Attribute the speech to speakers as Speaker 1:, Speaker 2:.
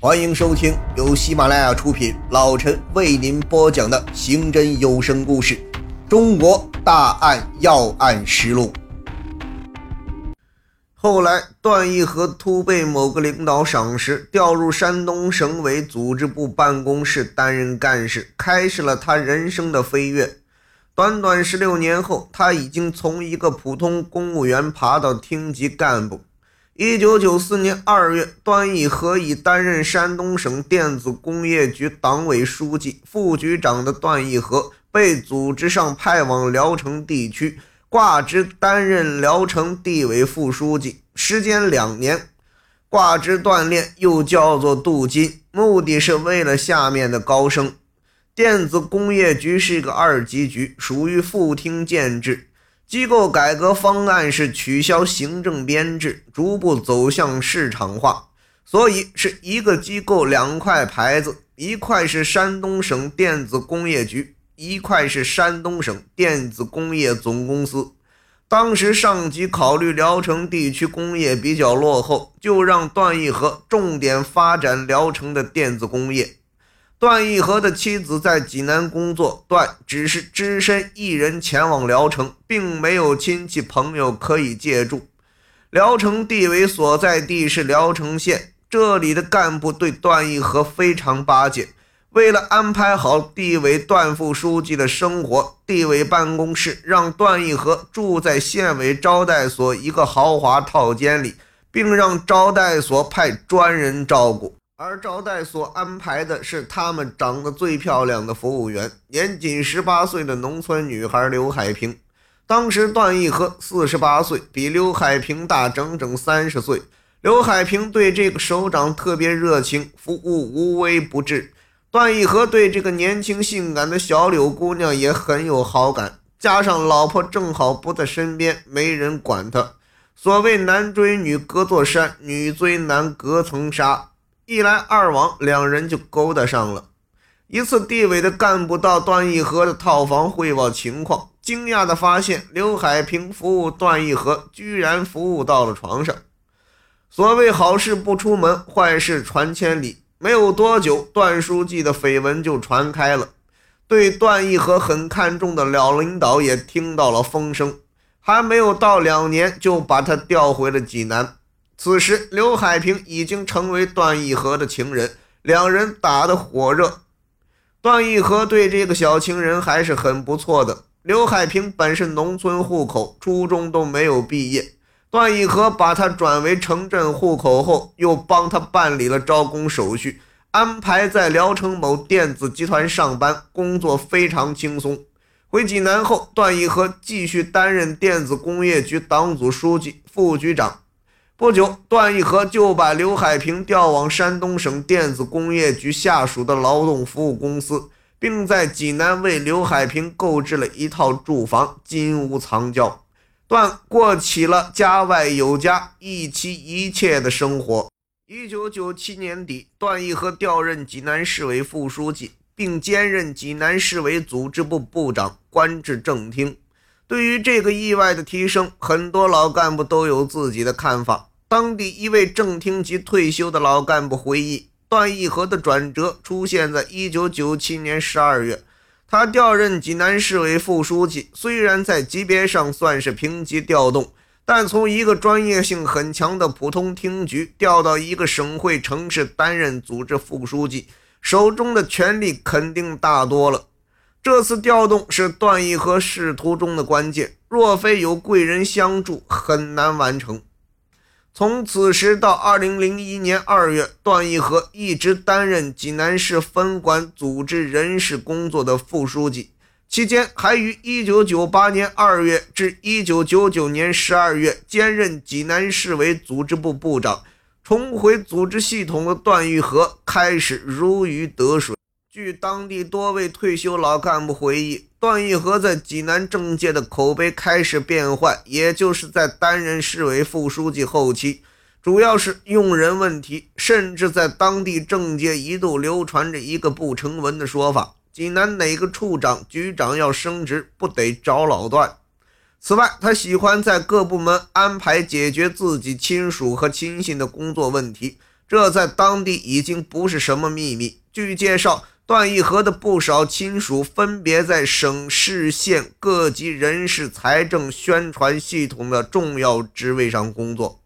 Speaker 1: 欢迎收听由喜马拉雅出品，老陈为您播讲的刑侦有声故事《中国大案要案实录》。后来，段义和突被某个领导赏识，调入山东省委组织部办公室担任干事，开始了他人生的飞跃。短短十六年后，他已经从一个普通公务员爬到厅级干部。一九九四年二月，段义和已担任山东省电子工业局党委书记、副局长的段义和，被组织上派往聊城地区，挂职担任聊城地委副书记，时间两年。挂职锻炼又叫做镀金，目的是为了下面的高升。电子工业局是个二级局，属于副厅建制。机构改革方案是取消行政编制，逐步走向市场化，所以是一个机构两块牌子，一块是山东省电子工业局，一块是山东省电子工业总公司。当时上级考虑聊城地区工业比较落后，就让段义和重点发展聊城的电子工业。段义和的妻子在济南工作，段只是只身一人前往聊城，并没有亲戚朋友可以借助。聊城地委所在地是聊城县，这里的干部对段义和非常巴结。为了安排好地委段副书记的生活，地委办公室让段义和住在县委招待所一个豪华套间里，并让招待所派专人照顾。而招待所安排的是他们长得最漂亮的服务员，年仅十八岁的农村女孩刘海平。当时段义和四十八岁，比刘海平大整整三十岁。刘海平对这个首长特别热情，服务无微不至。段义和对这个年轻性感的小柳姑娘也很有好感，加上老婆正好不在身边，没人管他。所谓男追女隔座山，女追男隔层纱。一来二往，两人就勾搭上了。一次，地委的干部到段义和的套房汇报情况，惊讶地发现刘海平服务段义和，居然服务到了床上。所谓好事不出门，坏事传千里。没有多久，段书记的绯闻就传开了。对段义和很看重的老领导也听到了风声，还没有到两年，就把他调回了济南。此时，刘海平已经成为段义和的情人，两人打得火热。段义和对这个小情人还是很不错的。刘海平本是农村户口，初中都没有毕业。段义和把他转为城镇户口后，又帮他办理了招工手续，安排在聊城某电子集团上班，工作非常轻松。回济南后，段义和继续担任电子工业局党组书记、副局长。不久，段义和就把刘海平调往山东省电子工业局下属的劳动服务公司，并在济南为刘海平购置了一套住房，金屋藏娇。段过起了家外有家、一妻一妾的生活。一九九七年底，段义和调任济南市委副书记，并兼任济南市委组织部部长，官至正厅。对于这个意外的提升，很多老干部都有自己的看法。当地一位正厅级退休的老干部回忆，段义和的转折出现在一九九七年十二月，他调任济南市委副书记。虽然在级别上算是平级调动，但从一个专业性很强的普通厅局调到一个省会城市担任组织副书记，手中的权力肯定大多了。这次调动是段义和仕途中的关键，若非有贵人相助，很难完成。从此时到二零零一年二月，段义和一直担任济南市分管组织人事工作的副书记，期间还于一九九八年二月至一九九九年十二月兼任济南市委组织部部长。重回组织系统的段义和开始如鱼得水。据当地多位退休老干部回忆。段义和在济南政界的口碑开始变坏，也就是在担任市委副书记后期，主要是用人问题，甚至在当地政界一度流传着一个不成文的说法：济南哪个处长、局长要升职，不得找老段。此外，他喜欢在各部门安排解决自己亲属和亲信的工作问题，这在当地已经不是什么秘密。据介绍，段义和的不少亲属分别在省市县各级人事、财政、宣传系统的重要职位上工作。